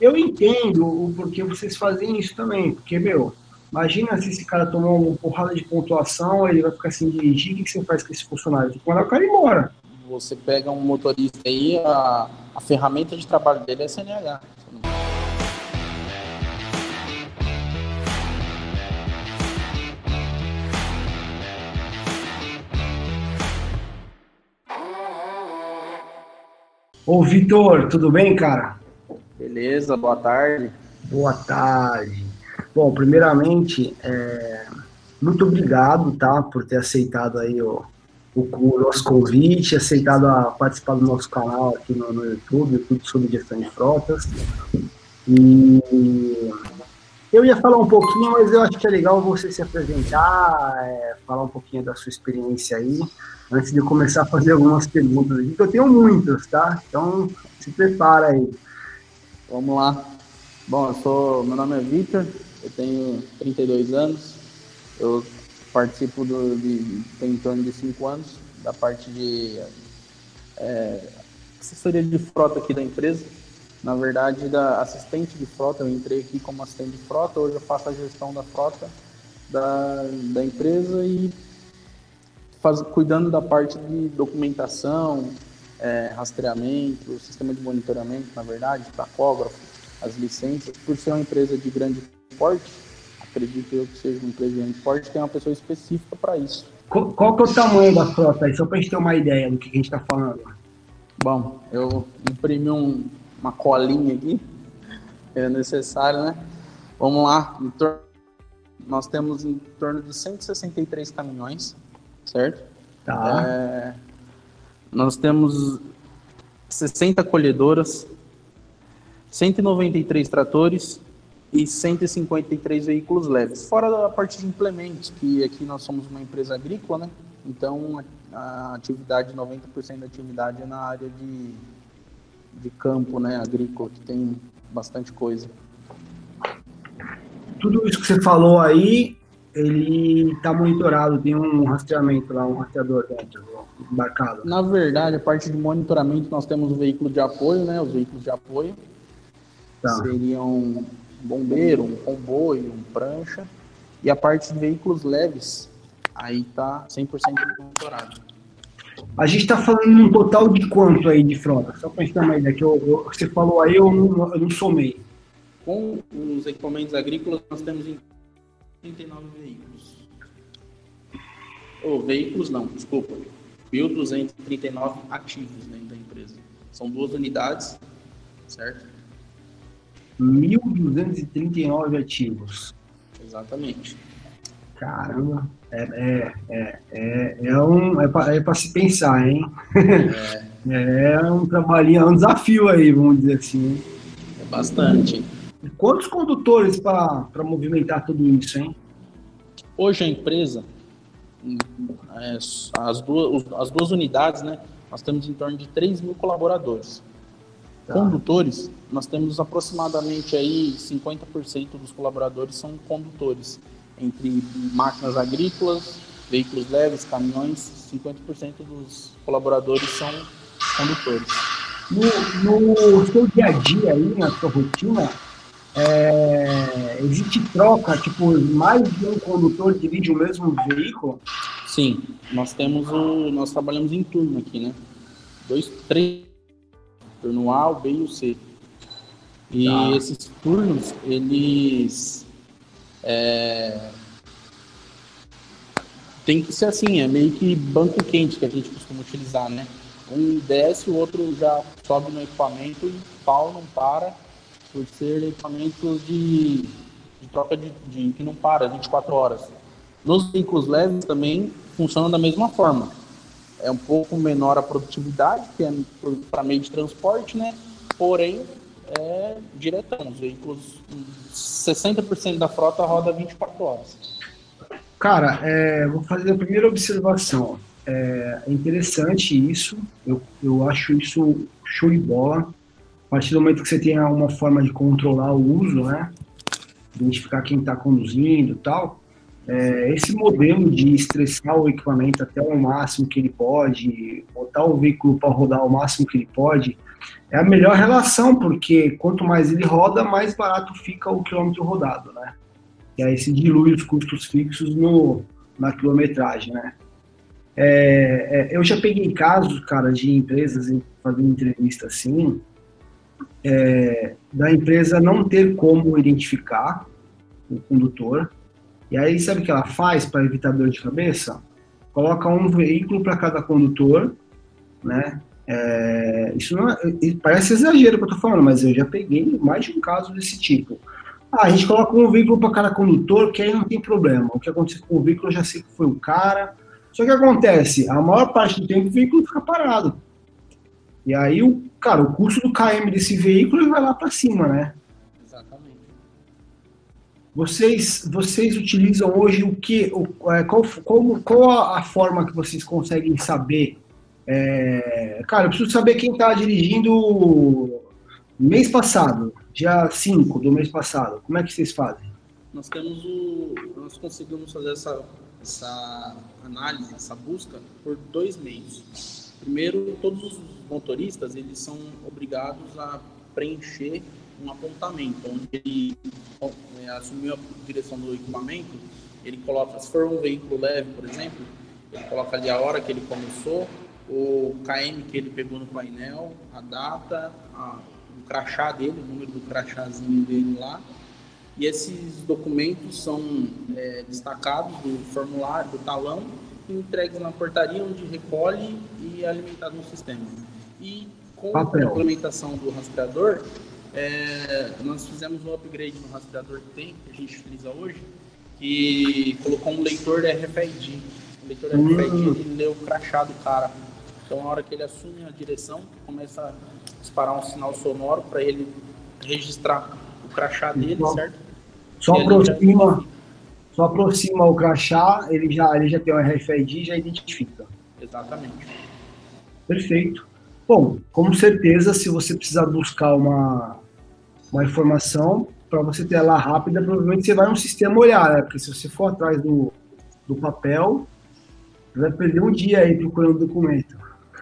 eu entendo o porquê vocês fazem isso também, porque, meu, imagina se esse cara tomar uma porrada de pontuação, ele vai ficar sem dirigir, o que você faz com esse funcionário? Tem que mandar o cara embora. Você pega um motorista aí, a, a ferramenta de trabalho dele é CNH. Ô, Vitor, tudo bem, cara? Beleza, boa tarde. Boa tarde. Bom, primeiramente, é, muito obrigado, tá, por ter aceitado aí o, o, o, nosso convite, aceitado a participar do nosso canal aqui no, no YouTube, tudo sobre gestão de frotas. E eu ia falar um pouquinho, mas eu acho que é legal você se apresentar, é, falar um pouquinho da sua experiência aí antes de começar a fazer algumas perguntas que eu tenho muitas, tá? Então, se prepara aí. Vamos lá. Bom, eu sou, meu nome é Vitor, eu tenho 32 anos, eu participo do, de, tem em torno de 5 anos, da parte de é, assessoria de frota aqui da empresa. Na verdade, da assistente de frota, eu entrei aqui como assistente de frota, hoje eu faço a gestão da frota da, da empresa e faz, cuidando da parte de documentação, é, rastreamento, sistema de monitoramento, na verdade, tacógrafo, as licenças. Por ser uma empresa de grande porte, acredito eu que seja uma empresa de grande porte, tem uma pessoa específica para isso. Qual, qual que é o tamanho da frota aí, só para a gente ter uma ideia do que a gente está falando? Bom, eu imprimi um, uma colinha aqui, é necessário, né? Vamos lá, nós temos em torno de 163 caminhões, certo? Tá. É, nós temos 60 colhedoras, 193 tratores e 153 veículos leves. Fora a parte de implementos, que aqui nós somos uma empresa agrícola, né? Então a atividade, 90% da atividade é na área de, de campo, né? Agrícola, que tem bastante coisa. Tudo isso que você falou aí ele está monitorado, tem um rastreamento lá, um rastreador dentro, embarcado. Na verdade, a parte de monitoramento, nós temos o veículo de apoio, né? Os veículos de apoio tá. seriam um bombeiro, um comboio, um prancha. E a parte de veículos leves, aí tá 100% monitorado. A gente está falando um total de quanto aí de frota? Só para a gente ter uma ideia, que eu, eu, você falou aí, eu não, eu não somei. Com os equipamentos agrícolas, nós temos em 39 veículos. Ou oh, veículos não, desculpa. 1.239 ativos dentro da empresa. São duas unidades, certo? 1.239 ativos. Exatamente. Caramba, é, é, é, é, é, um, é para é se pensar, hein? É. é um trabalhinho, é um desafio aí, vamos dizer assim. É bastante. Quantos condutores para movimentar tudo isso, hein? Hoje a empresa, é, as, duas, as duas unidades, né? Nós temos em torno de 3 mil colaboradores. Tá. Condutores, nós temos aproximadamente aí 50% dos colaboradores são condutores, entre máquinas agrícolas, veículos leves, caminhões, 50% dos colaboradores são condutores. No, no seu dia a dia aí, na sua rotina, é, existe troca, tipo, mais de um condutor dirige o mesmo veículo? Sim, nós temos o. Nós trabalhamos em turno aqui, né? Dois, três. Turno A, o B e o C. E tá. esses turnos, eles. É, tem que ser assim, é meio que banco quente que a gente costuma utilizar, né? Um desce, o outro já sobe no equipamento e pau não para por ser equipamentos de, de troca de, de, que não para 24 horas. Nos veículos leves também funcionam da mesma forma. É um pouco menor a produtividade, que é para meio de transporte, né? Porém, é diretão. Os veículos, 60% da frota roda 24 horas. Cara, é, vou fazer a primeira observação. É, é interessante isso, eu, eu acho isso show de bola. A partir do momento que você tem uma forma de controlar o uso, né? Identificar quem está conduzindo e tal, é, esse modelo de estressar o equipamento até o máximo que ele pode, botar o veículo para rodar o máximo que ele pode, é a melhor relação, porque quanto mais ele roda, mais barato fica o quilômetro rodado, né? E aí se dilui os custos fixos no, na quilometragem, né? É, é, eu já peguei casos, cara, de empresas fazendo entrevista assim, é, da empresa não ter como identificar o condutor. E aí, sabe o que ela faz para evitar dor de cabeça? Coloca um veículo para cada condutor, né? É, isso não é, parece exagero que eu tô falando, mas eu já peguei mais de um caso desse tipo. Ah, a gente coloca um veículo para cada condutor, que aí não tem problema. O que aconteceu com o veículo, eu já sei que foi o cara. Só que acontece, a maior parte do tempo o veículo fica parado. E aí, o, cara, o custo do KM desse veículo vai lá para cima, né? Exatamente. Vocês, vocês utilizam hoje o que? O, é, qual, qual, qual a forma que vocês conseguem saber é, cara, eu preciso saber quem está dirigindo mês passado, dia 5 do mês passado. Como é que vocês fazem? Nós temos o. Nós conseguimos fazer essa, essa análise, essa busca por dois meios. Primeiro, todos os motoristas eles são obrigados a preencher um apontamento, onde ele é, assumiu a direção do equipamento, ele coloca, se for um veículo leve, por exemplo, ele coloca ali a hora que ele começou, o KM que ele pegou no painel, a data, a, o crachá dele, o número do crachazinho dele lá. E esses documentos são é, destacados do formulário, do talão, e entregues na portaria, onde recolhe e é alimentado no sistema. E com Papel. a implementação do rastreador, é, nós fizemos um upgrade no rastreador que tem, que a gente utiliza hoje, e colocou um leitor RFID. O leitor hum. RFID ele lê o crachá do cara então, na hora que ele assume a direção, começa a disparar um sinal sonoro para ele registrar o crachá dele, só, certo? Só aproxima. Só aproxima o crachá, ele já, ele já tem o RFID e já identifica. Exatamente. Perfeito. Bom, com certeza, se você precisar buscar uma, uma informação, para você ter ela rápida, provavelmente você vai no sistema olhar, né? Porque se você for atrás do, do papel, você vai perder um dia aí procurando o documento.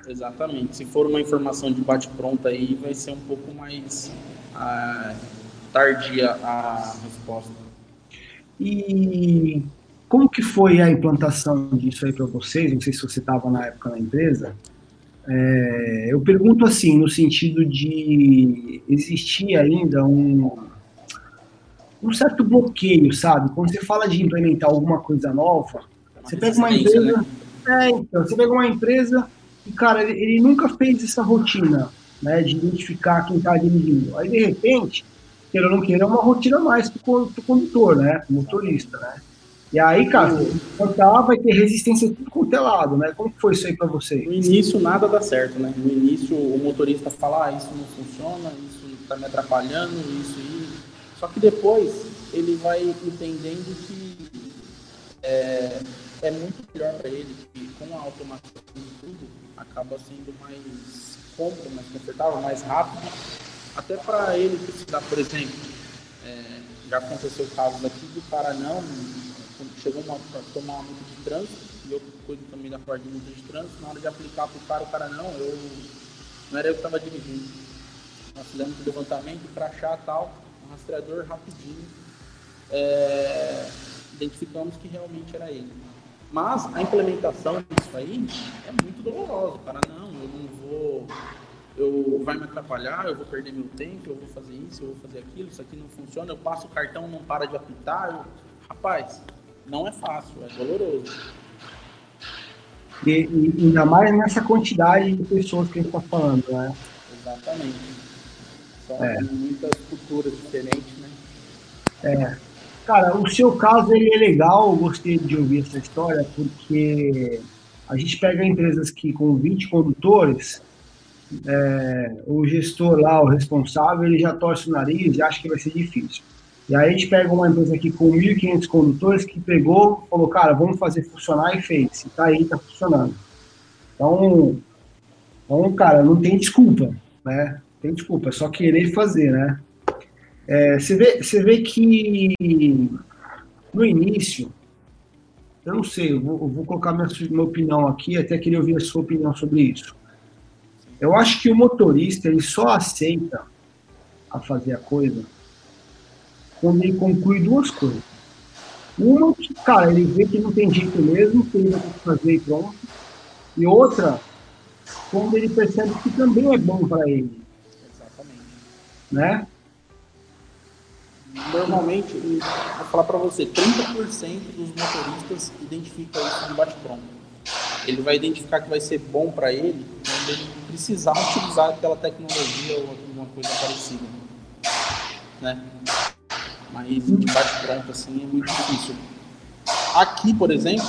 Exatamente. Se for uma informação de bate-pronto aí, vai ser um pouco mais ah, tardia a resposta. E como que foi a implantação disso aí para vocês? Não sei se você estava na época na empresa. É, eu pergunto assim, no sentido de existir ainda um, um certo bloqueio, sabe? Quando você fala de implementar alguma coisa nova, você pega uma empresa. Né? É, então, você pega uma empresa e, cara, ele, ele nunca fez essa rotina, né, de identificar quem está dirigindo. Aí, de repente, queira ou não queira, é uma rotina mais para o condutor, né, pro motorista, né. E aí, cara, cantar vai ter resistência tudo quanto é né? Como foi isso aí para vocês? No início nada dá certo, né? No início o motorista fala, ah, isso não funciona, isso está me atrapalhando, isso e Só que depois ele vai entendendo que é, é muito melhor para ele que com a automação e tudo, acaba sendo mais cômodo, mais confortável, mais rápido. Até para ele precisar, por exemplo, é, já aconteceu casos aqui do cara não, chegou uma, tomar uma multa de trânsito, e eu cuido também da parte de multa de trânsito, na hora de aplicar para o cara, o cara não, eu não era eu que estava dirigindo. Nós fizemos o levantamento, crachá tal, um rastreador rapidinho. É, identificamos que realmente era ele. Mas a implementação disso aí é muito dolorosa. O cara, não, eu não vou. Eu, vai me atrapalhar, eu vou perder meu tempo, eu vou fazer isso, eu vou fazer aquilo, isso aqui não funciona, eu passo o cartão, não para de apitar. Eu... Rapaz, não é fácil, é doloroso. E, e, ainda mais nessa quantidade de pessoas que a gente está falando, né? Exatamente. São é. muitas culturas diferentes, né? É. Cara, o seu caso ele é legal, eu gostei de ouvir essa história, porque a gente pega empresas que com 20 condutores, é, o gestor lá, o responsável, ele já torce o nariz e acha que vai ser difícil. E aí a gente pega uma empresa aqui com 1.500 condutores que pegou, falou, cara, vamos fazer funcionar e fez. E tá aí, tá funcionando. Então, então, cara, não tem desculpa, né? Tem desculpa, é só querer fazer, né? É, você, vê, você vê que no início, eu não sei, eu vou, eu vou colocar minha, minha opinião aqui, até queria ouvir a sua opinião sobre isso. Eu acho que o motorista ele só aceita a fazer a coisa quando ele conclui duas coisas. Uma, cara, ele vê que não tem jeito mesmo, que ele vai ter que fazer e pronto. E outra, quando ele percebe que também é bom para ele. Exatamente. Né? Normalmente, vou falar para você, 30% dos motoristas identifica isso de bate-pronto. Ele vai identificar que vai ser bom para ele quando ele precisar utilizar aquela tecnologia ou alguma coisa parecida. Né? Mas de bate-pronto assim é muito difícil. Aqui, por exemplo,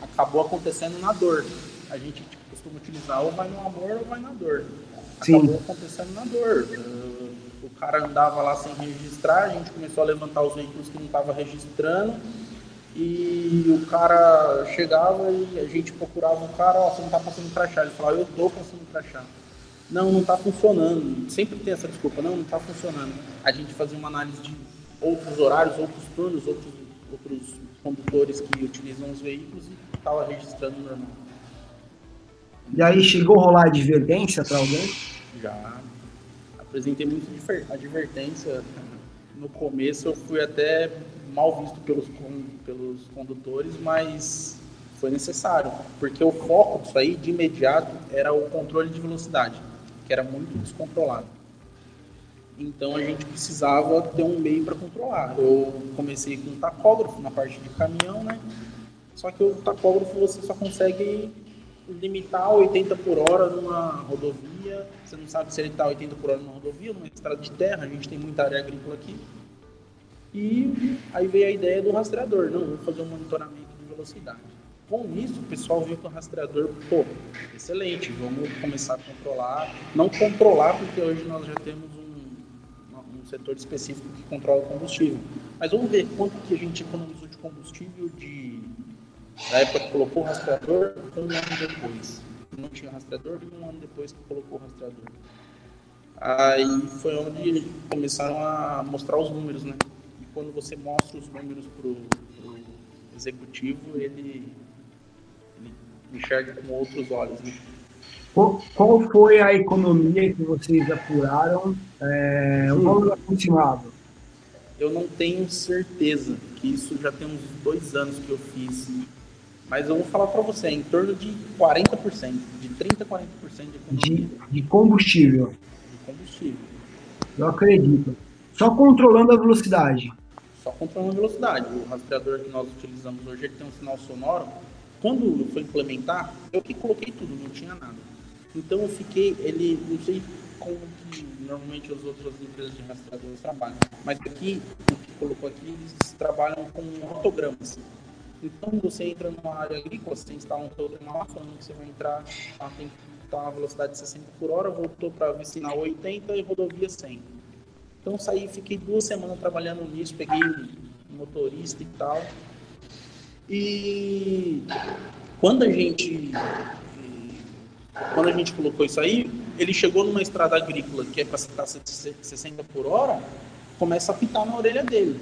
acabou acontecendo na dor. A gente costuma utilizar ou vai no amor ou vai na dor. Acabou Sim. acontecendo na dor. O cara andava lá sem registrar, a gente começou a levantar os veículos que não estava registrando e o cara chegava e a gente procurava o cara, ó, oh, você não está passando crachá. Ele falava, eu estou passando crachá. Não, não está funcionando. Sempre tem essa desculpa, não, não está funcionando. A gente fazia uma análise de outros horários, outros turnos, outros, outros condutores que utilizam os veículos e estava registrando normal. E aí chegou a rolar advertência para alguém? Já. Apresentei muita advertência. No começo eu fui até mal visto pelos, pelos condutores, mas foi necessário, porque o foco disso aí, de imediato, era o controle de velocidade, que era muito descontrolado. Então a gente precisava ter um meio para controlar. Eu comecei com um tacógrafo na parte de caminhão, né? Só que o tacógrafo você só consegue limitar 80 por hora numa rodovia. Você não sabe se ele está 80 por hora numa rodovia, numa estrada de terra. A gente tem muita área agrícola aqui. E aí veio a ideia do rastreador. Não, vou fazer um monitoramento de velocidade. Com isso, o pessoal viu que o rastreador, pô, excelente, vamos começar a controlar. Não controlar, porque hoje nós já temos um, um setor específico que controla o combustível. Mas vamos ver quanto que a gente economizou de combustível de na época que colocou o rastreador, um ano depois. Não tinha rastreador, um ano depois que colocou o rastreador. Aí foi onde começaram a mostrar os números, né? quando você mostra os números para o executivo, ele, ele, enxerga com outros olhos. Né? Qual, foi a economia que vocês apuraram? É, um valor aproximado? Eu não tenho certeza, que isso já tem uns dois anos que eu fiz. Mas eu vou falar para você, é em torno de 40%, de 30% a 40% de, de, de combustível. De combustível. Eu acredito. Só controlando a velocidade só controlando a velocidade. O rastreador que nós utilizamos hoje ele tem um sinal sonoro. Quando fui implementar, eu que coloquei tudo, não tinha nada. Então eu fiquei, ele, não sei como que normalmente as outras empresas de rastreadores trabalham, mas aqui, o que colocou aqui, eles trabalham com Então você entra numa área agrícola, você instala um rotograma lá falando que você vai entrar, tá, tem que estar na velocidade de 60 por hora, voltou para sinal 80 e rodovia 100 então saí, fiquei duas semanas trabalhando nisso, peguei motorista e tal. E quando a gente quando a gente colocou isso aí, ele chegou numa estrada agrícola que é para estar 60 por hora, começa a pitar na orelha dele.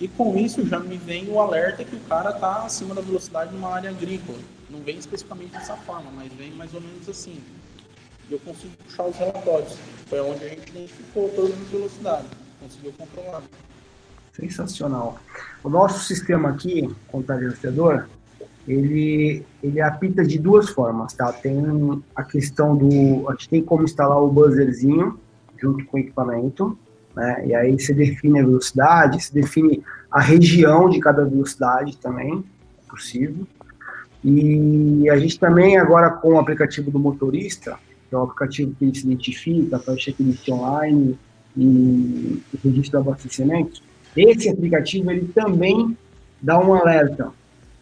E com isso já me vem o alerta que o cara está acima da velocidade numa área agrícola. Não vem especificamente dessa forma, mas vem mais ou menos assim e eu consigo puxar os relatórios. Foi onde a gente identificou todas as velocidades, conseguiu controlar. Sensacional. O nosso sistema aqui, contabilizador, ele, ele apita de duas formas, tá? Tem a questão do... A gente tem como instalar o buzzerzinho junto com o equipamento, né? E aí você define a velocidade, você define a região de cada velocidade também, é possível. E a gente também, agora com o aplicativo do motorista, que é um aplicativo que ele se identifica, faz checklist online e registro de abastecimento, esse aplicativo ele também dá um alerta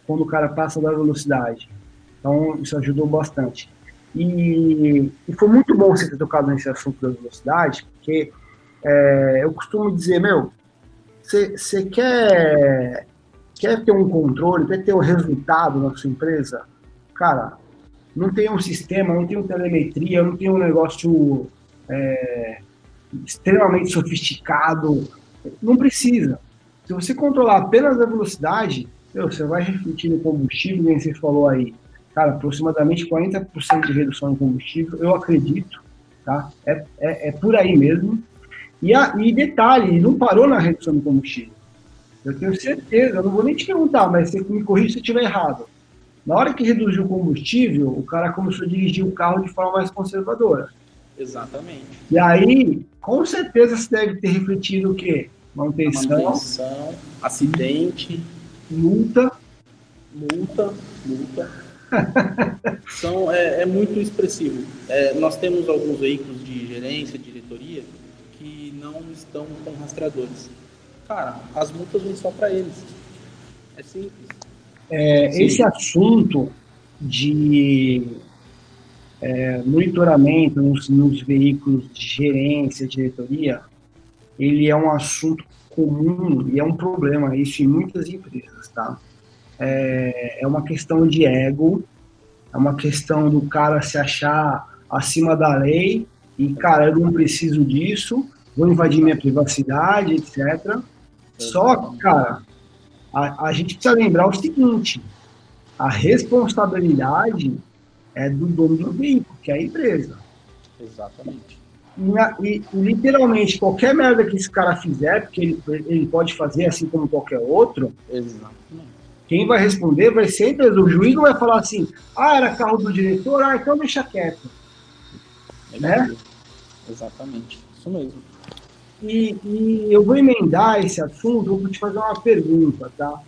quando o cara passa da velocidade. Então, isso ajudou bastante. E, e foi muito bom você ter tocado nesse assunto da velocidade, porque é, eu costumo dizer, meu, você quer, quer ter um controle, quer ter um resultado na sua empresa? Cara, não tem um sistema, não tem uma telemetria, não tem um negócio é, extremamente sofisticado. Não precisa. Se você controlar apenas a velocidade, meu, você vai refletir no combustível, como você falou aí. Cara, aproximadamente 40% de redução em combustível, eu acredito, tá? É, é, é por aí mesmo. E, a, e detalhe, não parou na redução do combustível. Eu tenho certeza, eu não vou nem te perguntar, mas você me corrija se eu estiver errado. Na hora que reduziu o combustível, o cara começou a dirigir o carro de forma mais conservadora. Exatamente. E aí, com certeza, você deve ter refletido o quê? Manutenção, Manutenção acidente, multa. Multa, multa. São, é, é, muito expressivo. É, nós temos alguns veículos de gerência, diretoria, não estão com rastreadores. Cara, as multas vêm só para eles. É simples. É, esse assunto de é, monitoramento nos, nos, veículos de gerência, diretoria, ele é um assunto comum e é um problema isso em muitas empresas, tá? É, é uma questão de ego, é uma questão do cara se achar acima da lei e, cara, eu não preciso disso, vou invadir minha privacidade, etc. Só que, cara, a, a gente precisa lembrar o seguinte: a responsabilidade é do dono do veículo, que é a empresa. Exatamente. E, e, literalmente, qualquer merda que esse cara fizer, porque ele, ele pode fazer assim como qualquer outro, Exatamente. quem vai responder vai ser a empresa. O juiz não vai falar assim, ah, era carro do diretor, ah, então deixa quieto. É né? Exatamente, isso mesmo. E, e, eu vou emendar esse assunto, vou te fazer uma pergunta, tá?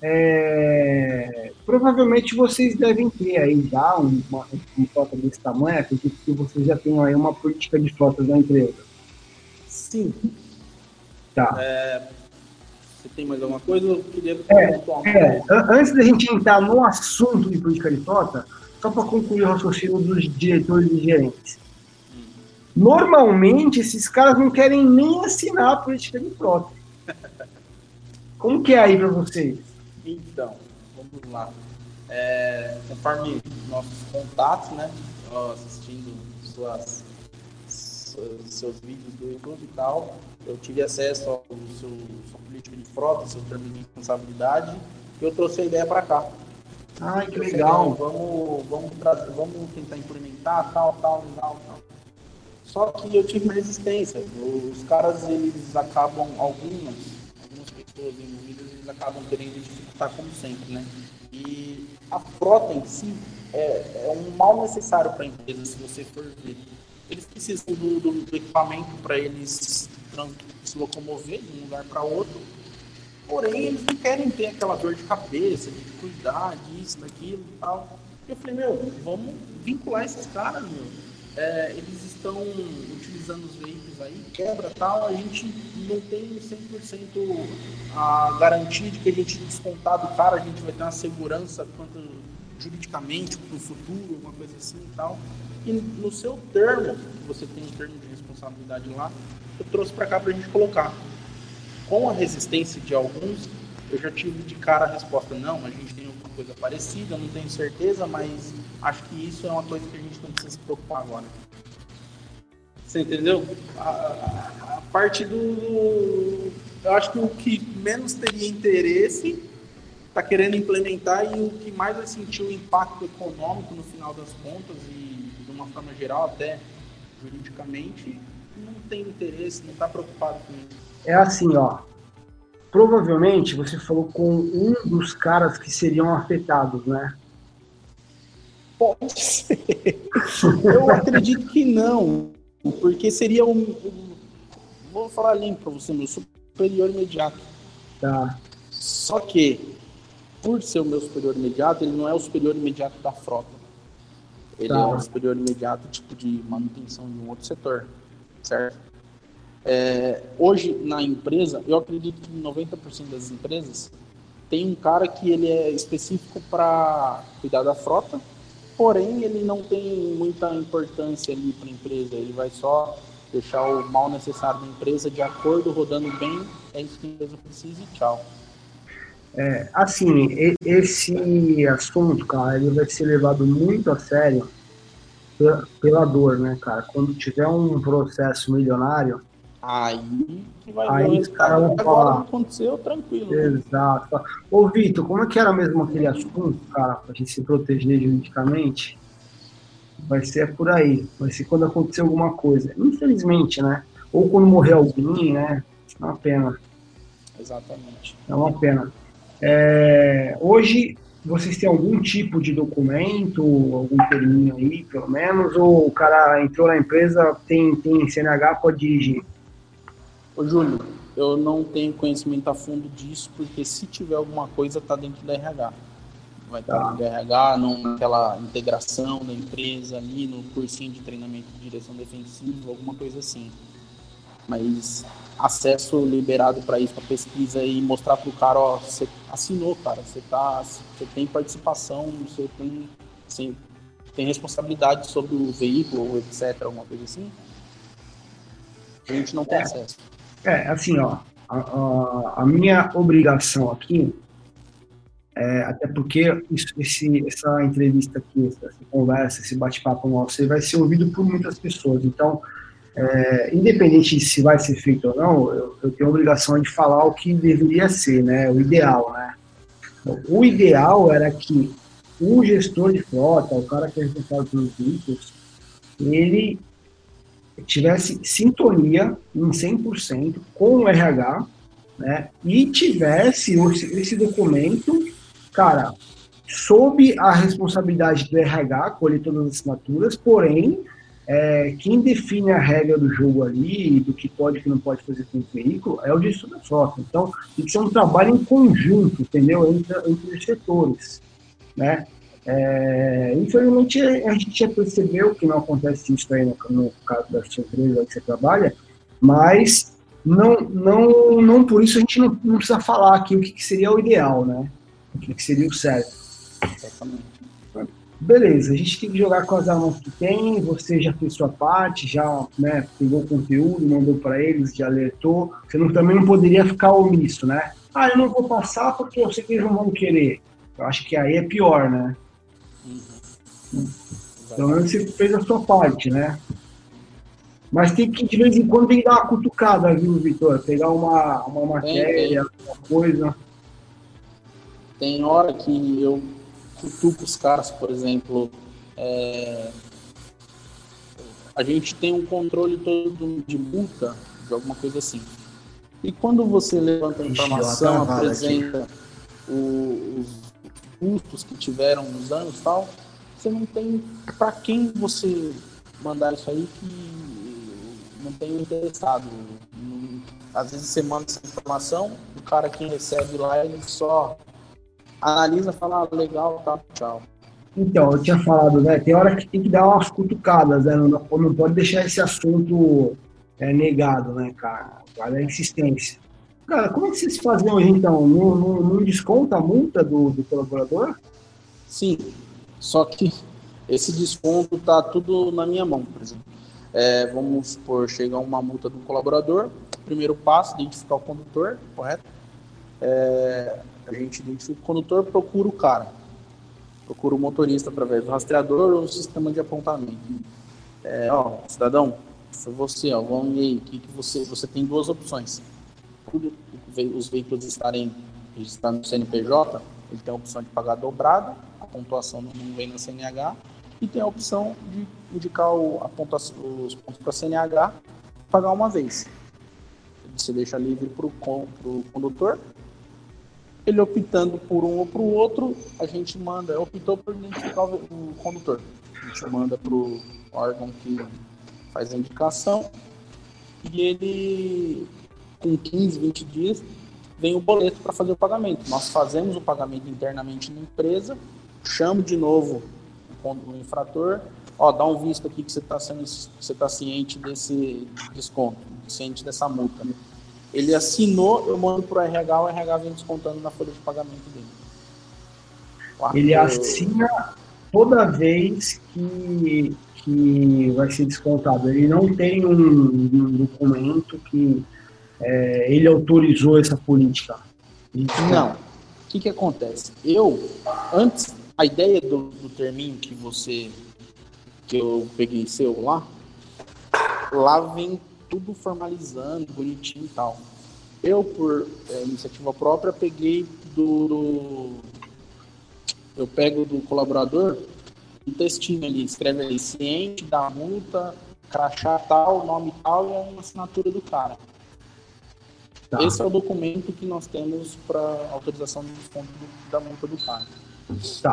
É, provavelmente vocês devem ter aí já uma, uma frota desse tamanho, acredito que vocês já tenham aí uma política de frota da empresa. Sim. Tá. É, você tem mais alguma coisa? Eu queria é, é, Antes da gente entrar no assunto de política de frota, só para concluir o raciocínio dos diretores e gerentes. Normalmente, esses caras não querem nem assinar a política de frota. Como que é aí para vocês? Então, vamos lá. É, conforme nossos contatos, né? Assistindo suas, seus vídeos do YouTube e tal, eu tive acesso ao seu, sua política de frota, seu termo de responsabilidade, e eu trouxe a ideia para cá. Ai, que legal. Vamos, vamos, vamos tentar implementar tal, tal, tal, tal. Só que eu tive uma resistência. Os caras, eles acabam, algumas, algumas pessoas envolvidas, eles acabam querendo dificultar como sempre, né? E a frota em si é, é um mal necessário para a empresa, se você for ver. Eles precisam do, do, do equipamento para eles se locomover de um lugar para outro, porém eles não querem ter aquela dor de cabeça, de cuidar disso, daquilo e tal. Eu falei, meu, vamos vincular esses caras, meu. É, eles estão utilizando os veículos aí, quebra tal, a gente não tem 100% a garantia de que a gente descontar do cara, a gente vai ter uma segurança quanto juridicamente para o futuro, alguma coisa assim e tal. E no seu termo, você tem um termo de responsabilidade lá, eu trouxe para cá para a gente colocar. Com a resistência de alguns, eu já tive de cara a resposta: não, a gente tem coisa parecida, não tenho certeza, mas acho que isso é uma coisa que a gente não precisa se preocupar agora. Você entendeu? A, a, a parte do. Eu acho que o que menos teria interesse está querendo implementar e o que mais vai sentir o impacto econômico no final das contas e de uma forma geral, até juridicamente, não tem interesse, não está preocupado com isso. É assim, ó. Provavelmente você falou com um dos caras que seriam afetados, né? Pode ser. Eu acredito que não. Porque seria um. um vou falar limpo para você, meu superior imediato. Tá. Só que, por ser o meu superior imediato, ele não é o superior imediato da frota. Ele tá. é o superior imediato, tipo, de manutenção de um outro setor. Certo? É, hoje, na empresa, eu acredito que 90% das empresas tem um cara que ele é específico para cuidar da frota porém ele não tem muita importância ali para a empresa, ele vai só deixar o mal necessário da empresa de acordo, rodando bem, é isso que a empresa precisa e tchau. É, assim, esse assunto, cara, ele vai ser levado muito a sério pela, pela dor, né, cara? Quando tiver um processo milionário, Aí que vai aí os caras vão falar. aconteceu, tranquilo. Exato. Né? Ô, Vitor, como é que era mesmo aquele assunto, cara, pra gente se proteger juridicamente? Vai ser por aí. Vai ser quando acontecer alguma coisa. Infelizmente, né? Ou quando morrer alguém, né? É uma pena. Exatamente. É uma pena. É, hoje, vocês têm algum tipo de documento, algum terminho aí, pelo menos, ou o cara entrou na empresa, tem, tem CNH, pode dirigir? Ô, Júlio, eu não tenho conhecimento a fundo disso, porque se tiver alguma coisa, está dentro da RH. Vai estar tá. dentro da RH, naquela integração da empresa ali, no cursinho de treinamento de direção defensiva, alguma coisa assim. Mas acesso liberado para isso, para pesquisa e mostrar para o cara, ó, você assinou, cara, você tá, você tem participação, você tem, você tem responsabilidade sobre o veículo, etc, alguma coisa assim. A gente não tem é. acesso. É, assim, ó, a, a, a minha obrigação aqui, é, até porque isso, esse, essa entrevista aqui, essa, essa conversa, esse bate-papo nosso, vai ser ouvido por muitas pessoas. Então, é, independente de se vai ser feito ou não, eu, eu, tenho a obrigação de falar o que deveria ser, né? O ideal, né? O ideal era que o gestor de frota, o cara que é responsável pelos veículos, ele tivesse sintonia em 100% com o RH, né? E tivesse esse documento, cara, sob a responsabilidade do RH, colher todas as assinaturas, porém, é, quem define a regra do jogo ali, do que pode e que não pode fazer com o veículo, é o gestor da frota. Então, tem que ser um trabalho em conjunto, entendeu? Entre, entre os setores, né? É, infelizmente, a gente já percebeu que não acontece isso aí no, no caso da sua empresa que você trabalha, mas não, não, não por isso a gente não, não precisa falar aqui o que, que, seria o ideal, né? O que, que seria o certo. Beleza, a gente tem que jogar com as armas que tem, você já fez sua parte, já né, pegou o conteúdo, mandou para eles, já alertou. Você não, também não poderia ficar omisso, né? Ah, eu não vou passar porque eu sei que eles não vão querer. Eu acho que aí é pior, né? Uhum. Pelo menos você fez a sua parte, né? Mas tem que, de vez em quando, tem que dar uma cutucada, viu, Vitor? Pegar uma, uma matéria, alguma coisa. Tem hora que eu cutuco os caras, por exemplo, é... a gente tem um controle todo de multa, de alguma coisa assim. E quando você levanta a informação, apresenta o, os custos que tiveram nos anos e tal, você não tem para quem você mandar isso aí que não tem interessado. Às vezes você manda essa informação, o cara que recebe lá, ele só analisa, fala ah, legal, tá, tchau. Então, eu tinha falado, né? Tem hora que tem que dar umas cutucadas, né? Não, não pode deixar esse assunto é, negado, né, cara? Vale a insistência. Cara, como é que vocês hoje, então? Não, não, não desconta a multa do, do colaborador? Sim, só que esse desconto tá tudo na minha mão, por exemplo. É, vamos supor, chega uma multa do colaborador, primeiro passo, identificar o condutor, correto? É, a gente identifica o condutor, procura o cara. Procura o motorista através do rastreador ou sistema de apontamento. É, ó, cidadão, foi você, ó, vamos ver aí, que, que você, você tem duas opções. Os veículos estarem registrados no CNPJ, ele tem a opção de pagar dobrado, a pontuação não vem na CNH, e tem a opção de indicar o, a pontuação, os pontos para a CNH, pagar uma vez. Você deixa livre para o condutor, ele optando por um ou para o outro, a gente manda, optou por identificar o condutor. A gente manda para o órgão que faz a indicação e ele, com 15, 20 dias, vem o boleto para fazer o pagamento. Nós fazemos o pagamento internamente na empresa, chamo de novo o infrator, ó, dá um visto aqui que você está você está ciente desse desconto, ciente dessa multa. Ele assinou, eu mando para o RH, o RH vem descontando na folha de pagamento dele. Ele assina toda vez que, que vai ser descontado. Ele não tem um, um documento que é, ele autorizou essa política. Não. O que, que acontece? Eu, antes, a ideia do, do terminho que você, que eu peguei seu lá, lá vem tudo formalizando, bonitinho e tal. Eu, por é, iniciativa própria, peguei do, do, Eu pego do colaborador um textinho ali, escreve ali, ciente da multa, crachá tal, nome tal e a assinatura do cara. Tá. Esse é o documento que nós temos para autorização do desconto da multa do cara. Tá.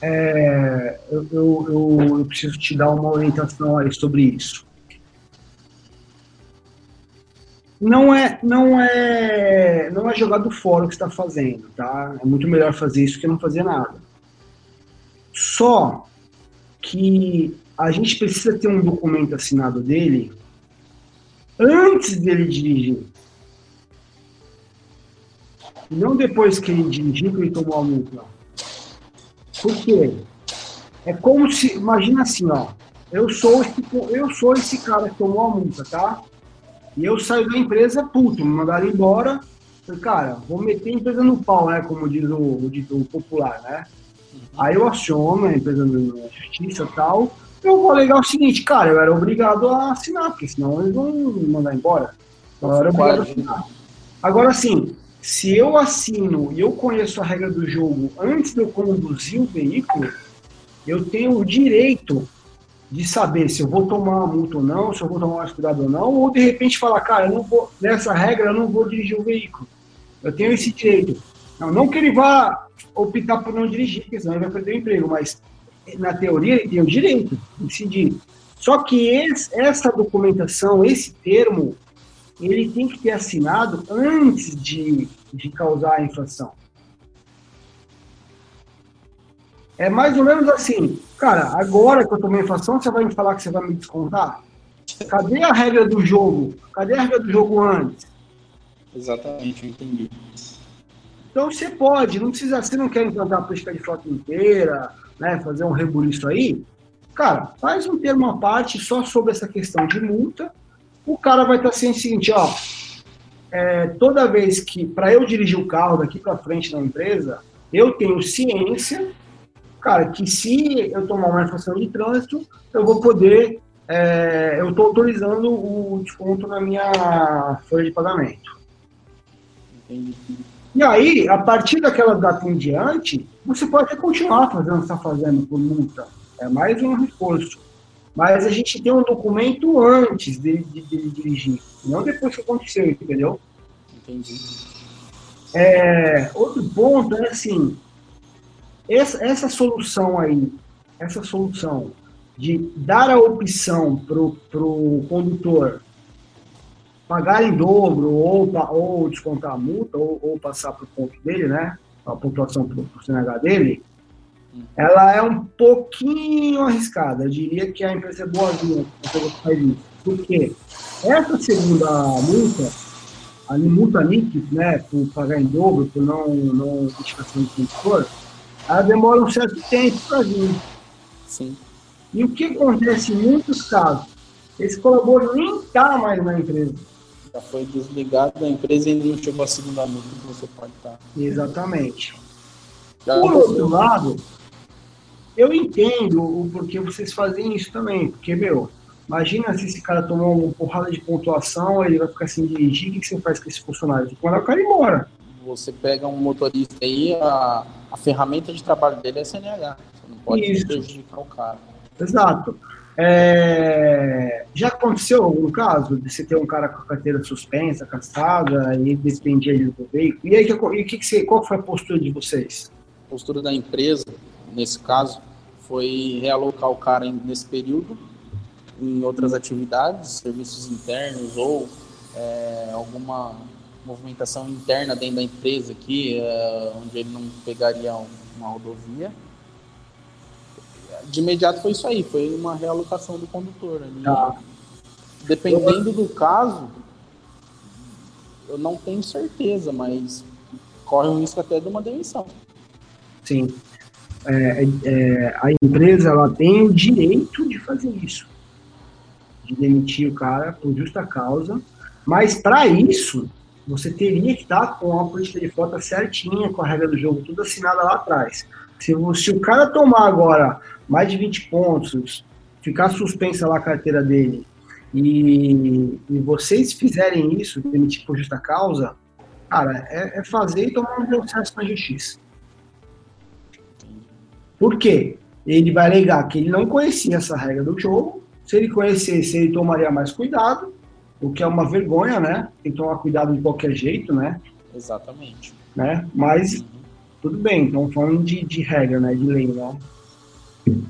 É, eu, eu, eu, preciso te dar uma orientação aí sobre isso. Não é, não é, não é jogar do fora o que está fazendo, tá? É muito melhor fazer isso que não fazer nada. Só que a gente precisa ter um documento assinado dele antes dele dirigir. Não depois que ele dirigiu ele tomou a multa. Por quê? É como se, imagina assim, ó, eu sou esse, eu sou esse cara que tomou a multa, tá? E eu saio da empresa puto, me mandaram embora. Falei, cara, vou meter a empresa no pau, né? Como diz o, o, o popular, né? Aí eu aciono a empresa na justiça e tal. Eu vou alegar o seguinte, cara, eu era obrigado a assinar, porque senão eles vão me mandar embora. Eu era obrigado a assinar. Agora, assim, se eu assino e eu conheço a regra do jogo antes de eu conduzir o veículo, eu tenho o direito de saber se eu vou tomar uma multa ou não, se eu vou tomar mais cuidado ou não, ou de repente falar, cara, eu não vou, nessa regra eu não vou dirigir o veículo. Eu tenho esse direito. Não, não que ele vá optar por não dirigir, porque senão ele vai perder o emprego, mas na teoria ele tem o direito de decidir. Só que esse, essa documentação, esse termo, ele tem que ter assinado antes de, de causar a infração. É mais ou menos assim, cara, agora que eu tomei inflação, você vai me falar que você vai me descontar? Cadê a regra do jogo? Cadê a regra do jogo antes? Exatamente, eu entendi. Então você pode, não precisa, você não quer implantar a política de frota inteira, né, fazer um rebuliço aí, cara, faz um termo à parte só sobre essa questão de multa, o cara vai estar o seguinte, ó, é, toda vez que, para eu dirigir o carro daqui para frente na empresa, eu tenho ciência cara, que se eu tomar uma infração de trânsito, eu vou poder, é, eu estou autorizando o desconto na minha folha de pagamento. Entendi. E aí, a partir daquela data em diante, você pode continuar fazendo o que está fazendo por multa. É mais um reforço. Mas a gente tem um documento antes de, de, de dirigir, não depois que aconteceu, entendeu? Entendi. É, outro ponto é assim, essa, essa solução aí, essa solução de dar a opção para o condutor pagar em dobro ou, ou descontar a multa ou, ou passar para o ponto dele, né? A pontuação para o CNH dele, ela é um pouquinho arriscada. Eu diria que a empresa é boazinha a empresa que faz isso. Por quê? Essa segunda multa, a multa líquida, né, por pagar em dobro, por não, não identificação de condutor, ela demora um certo tempo para vir. Sim. E o que acontece em muitos casos? Esse colaborador nem está mais na empresa. Já foi desligado da empresa e não chegou a segunda multa que você pode estar. Exatamente. Já Por outro lado, eu entendo o porquê vocês fazem isso também. Porque, meu, imagina se esse cara tomou uma porrada de pontuação, ele vai ficar sem dirigir, o que você faz com esse funcionário? Você mandar o cara embora. Você pega um motorista aí, a, a ferramenta de trabalho dele é CNH. Você não pode Isso. prejudicar o cara. Exato. É... Já aconteceu algum caso de você ter um cara com a carteira suspensa, caçada, e dependia do veículo? E aí, e que que você, qual foi a postura de vocês? A postura da empresa, nesse caso, foi realocar o cara nesse período em outras atividades, serviços internos ou é, alguma movimentação interna dentro da empresa aqui, é, onde ele não pegaria uma rodovia. De imediato foi isso aí, foi uma realocação do condutor. Tá. Dependendo do caso, eu não tenho certeza, mas corre o risco até de uma demissão. Sim. É, é, a empresa ela tem o direito de fazer isso, de demitir o cara por justa causa, mas para isso você teria que estar com a política de frota certinha, com a regra do jogo tudo assinada lá atrás. Se, se o cara tomar agora mais de 20 pontos, ficar suspensa lá a carteira dele, e, e vocês fizerem isso, demitir por justa causa, cara, é, é fazer e tomar um processo na justiça. Por quê? ele vai alegar que ele não conhecia essa regra do jogo. Se ele conhecesse, ele tomaria mais cuidado, o que é uma vergonha, né? Tem que tomar cuidado de qualquer jeito, né? Exatamente. Né? Mas, uhum. tudo bem, então falando de, de regra, né? De lei, né?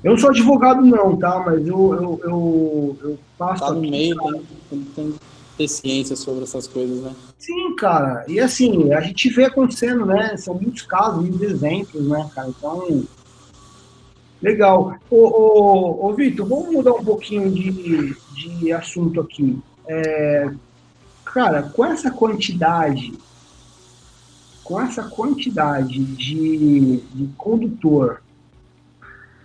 Eu não sou advogado, não, tá? Mas eu, eu, eu, eu passo. Tá no aqui, meio, tem, tem, tem ter ciência sobre essas coisas, né? Sim, cara. E assim, a gente vê acontecendo, né? São muitos casos, muitos exemplos, né, cara? Então, legal. Ô, ô, ô Vitor, vamos mudar um pouquinho de, de assunto aqui. É, cara, com essa quantidade, com essa quantidade de, de condutor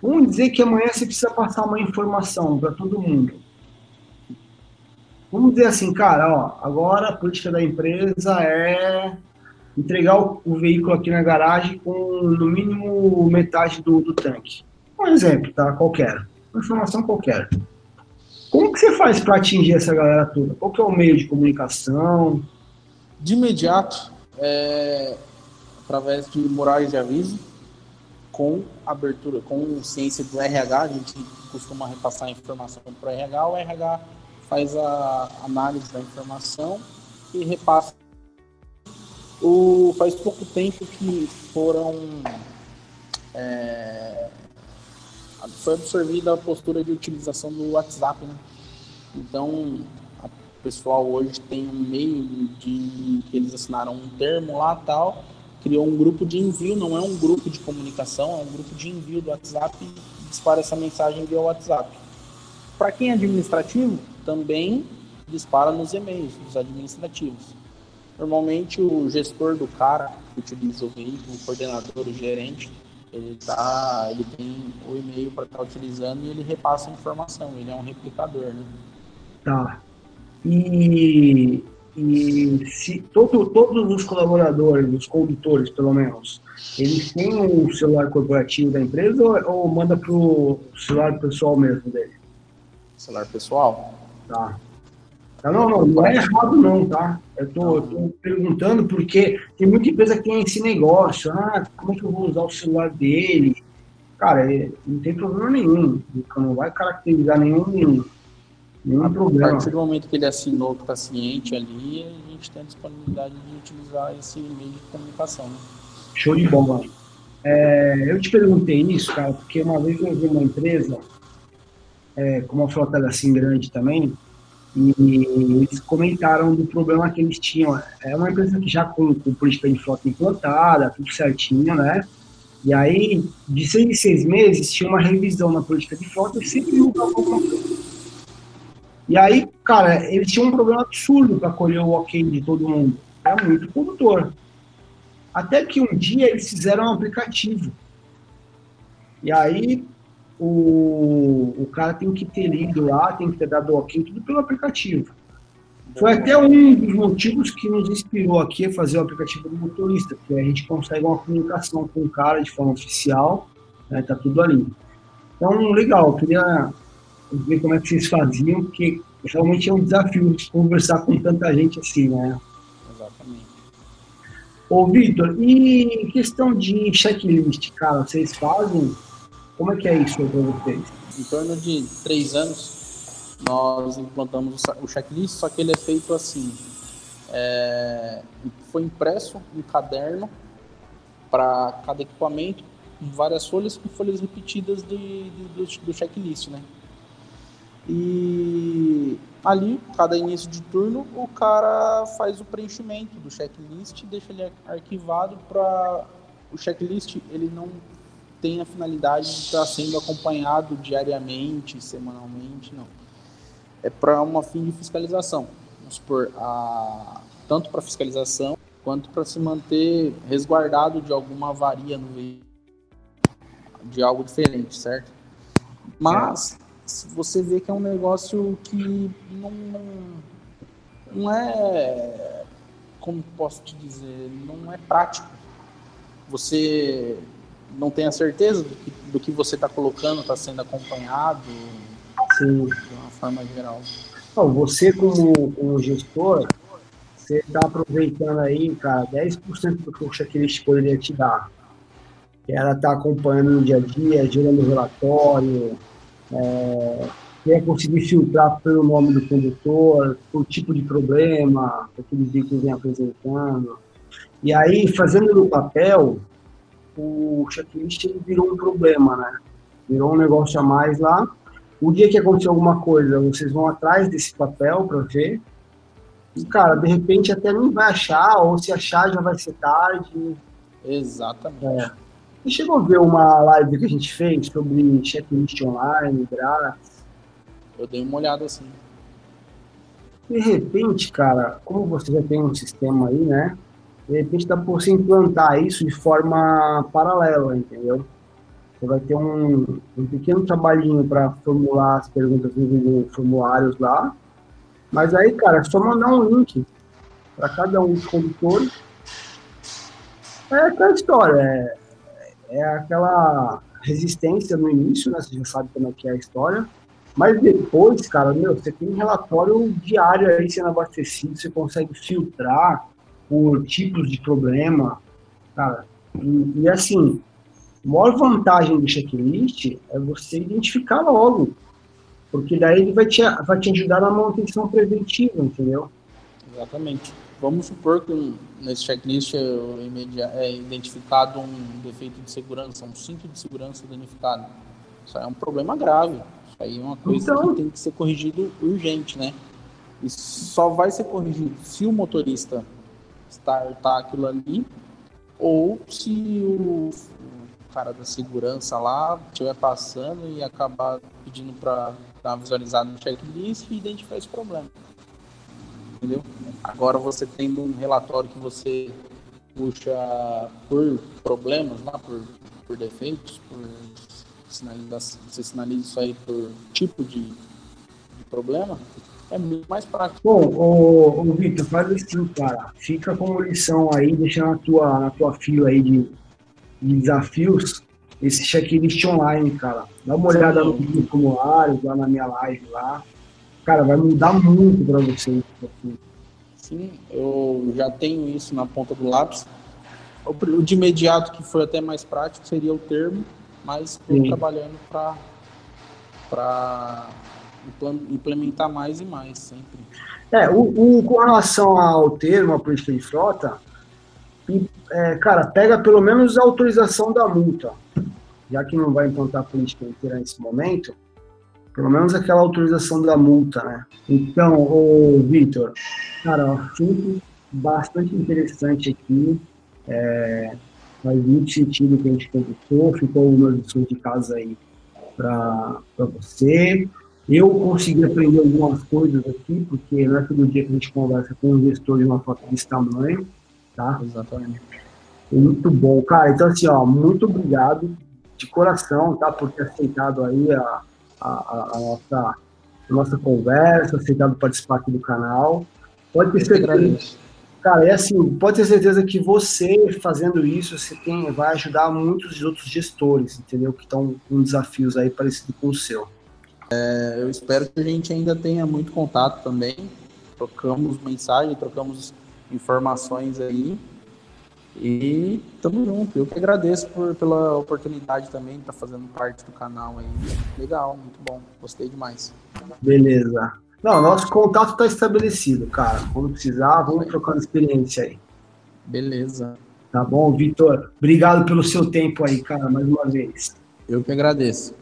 Vamos dizer que amanhã você precisa passar uma informação para todo mundo. Vamos dizer assim, cara, ó, agora a política da empresa é entregar o, o veículo aqui na garagem com no mínimo metade do, do tanque. Um exemplo, tá? Qualquer. Uma informação qualquer. Como que você faz para atingir essa galera toda? Qual que é o meio de comunicação? De imediato, é, através de morais de aviso, com abertura, com ciência do RH, a gente costuma repassar a informação para o RH, o RH faz a análise da informação e repassa. O, faz pouco tempo que foram é, foi absorvida a postura de utilização do WhatsApp, né? Então, o pessoal hoje tem um meio de que eles assinaram um termo lá tal criou um grupo de envio, não é um grupo de comunicação, é um grupo de envio do WhatsApp e dispara essa mensagem via WhatsApp. Para quem é administrativo, também dispara nos e-mails dos administrativos. Normalmente o gestor do cara que utiliza o veículo, o coordenador, o gerente, ele tá, ele tem o e-mail para estar tá utilizando e ele repassa a informação. Ele é um replicador, né? Tá. E e se todo, todos os colaboradores, os condutores pelo menos, eles têm um celular corporativo da empresa ou, ou manda para o celular pessoal mesmo dele? Celular pessoal? Tá. Tá. Não, não, não é errado não, tá? Eu tô, tô, perguntando porque tem muita empresa que tem esse negócio, ah, como é que eu vou usar o celular dele? Cara, é, não tem problema nenhum, não vai caracterizar nenhum a partir do momento que ele assinou que está ciente ali, a gente tem a disponibilidade de utilizar esse meio de comunicação. Né? Show de bola. É, eu te perguntei isso, cara, porque uma vez eu vi uma empresa é, com uma frota assim grande também, e eles comentaram do problema que eles tinham. É uma empresa que já com, com política de frota implantada, tudo certinho, né? E aí, de seis em seis meses, tinha uma revisão na política de frota e sempre mudava. E aí, cara, eles tinham um problema absurdo para colher o ok de todo mundo. Era muito condutor. Até que um dia eles fizeram um aplicativo. E aí o, o cara tem que ter lido lá, tem que ter dado ok, tudo pelo aplicativo. Foi até um dos motivos que nos inspirou aqui a fazer o aplicativo do motorista, porque a gente consegue uma comunicação com o cara de forma oficial, né, tá tudo ali. Então, legal, queria ver como é que vocês faziam, porque realmente é um desafio conversar com tanta gente assim, né? Exatamente. Ô, Vitor, e questão de checklist, cara, vocês fazem? Como é que é isso para vocês? Em torno de três anos, nós implantamos o checklist, só que ele é feito assim. É, foi impresso um caderno para cada equipamento, várias folhas com folhas repetidas de, do, do checklist, né? E ali, cada início de turno, o cara faz o preenchimento do checklist, deixa ele arquivado para o checklist ele não tem a finalidade de estar sendo acompanhado diariamente, semanalmente, não. É para uma fim de fiscalização. Vamos supor, a, tanto para fiscalização quanto para se manter resguardado de alguma avaria no veículo, de algo diferente, certo? Mas você vê que é um negócio que não, não é, como posso te dizer, não é prático. Você não tem a certeza do que, do que você está colocando está sendo acompanhado Sim. de uma forma geral. Não, você como, como gestor, você está aproveitando aí, cara, 10% do que o checklist poderia te dar. ela está acompanhando o dia a dia, gerando relatório, é, quer conseguir filtrar pelo nome do condutor, o tipo de problema que aquele veículo vem apresentando. E aí, fazendo no papel, o checklist virou um problema, né? Virou um negócio a mais lá. O dia que acontecer alguma coisa, vocês vão atrás desse papel para ver. E, cara, de repente até não vai achar, ou se achar já vai ser tarde. Exatamente. É. Você chegou a ver uma live que a gente fez sobre checklist online, grátis? Eu dei uma olhada assim. De repente, cara, como você já tem um sistema aí, né? De repente dá para você implantar isso de forma paralela, entendeu? Você vai ter um, um pequeno trabalhinho para formular as perguntas nos formulários lá. Mas aí, cara, é só mandar um link para cada um dos condutores. É aquela história, é, é aquela resistência no início, né? Você já sabe como é que é a história. Mas depois, cara, meu, você tem um relatório diário aí sendo abastecido, você consegue filtrar por tipos de problema, cara. E, e assim, a maior vantagem do checklist é você identificar logo, porque daí ele vai te, vai te ajudar na manutenção preventiva, entendeu? Exatamente. Vamos supor que nesse checklist é, identificado um defeito de segurança, um cinto de segurança danificado. Isso é um problema grave. Isso aí é uma coisa então... que tem que ser corrigido urgente, né? E só vai ser corrigido se o motorista startar aquilo ali ou se o cara da segurança lá estiver passando e acabar pedindo para dar uma visualizada no checklist e identificar esse problema. Entendeu? Agora você tendo um relatório que você puxa por problemas lá, por, por defeitos, por sinalização, você sinaliza isso aí por tipo de, de problema, é muito mais prático. Bom, o, o Vitor, faz assim, cara. Fica como lição aí, deixa na tua, na tua fila aí de, de desafios esse checklist online, cara. Dá uma olhada Sim. no formulário, lá na minha live lá. Cara, vai mudar muito para você. Sim, eu já tenho isso na ponta do lápis. O de imediato, que foi até mais prático, seria o termo, mas estou trabalhando para implementar mais e mais sempre. É, o, o, com relação ao termo, a política de frota, é, cara, pega pelo menos a autorização da multa, já que não vai implantar a política inteira nesse momento, pelo menos aquela autorização da multa, né? Então, o Vitor, cara, assunto bastante interessante aqui, é, faz muito sentido o que a gente conversou, ficou uma lição de casa aí para você. Eu consegui aprender algumas coisas aqui, porque não é todo dia que a gente conversa com um gestor de uma foto desse tamanho, tá? Exatamente. Muito bom, cara. Então, assim, ó, muito obrigado de coração, tá? Por ter aceitado aí a, a, a nossa, a nossa conversa, aceitado participar aqui do canal. Pode ter certeza. Cara, é assim, pode ter certeza que você fazendo isso, você tem, vai ajudar muitos outros gestores, entendeu? Que estão com desafios aí parecidos com o seu. É, eu espero que a gente ainda tenha muito contato também. Trocamos mensagem, trocamos informações aí. E tamo junto. Eu que agradeço por, pela oportunidade também, tá fazendo parte do canal aí. Legal, muito bom. Gostei demais. Beleza. Não, nosso contato está estabelecido, cara. Quando precisar, vamos trocando experiência aí. Beleza. Tá bom, Vitor? Obrigado pelo seu tempo aí, cara, mais uma vez. Eu que agradeço.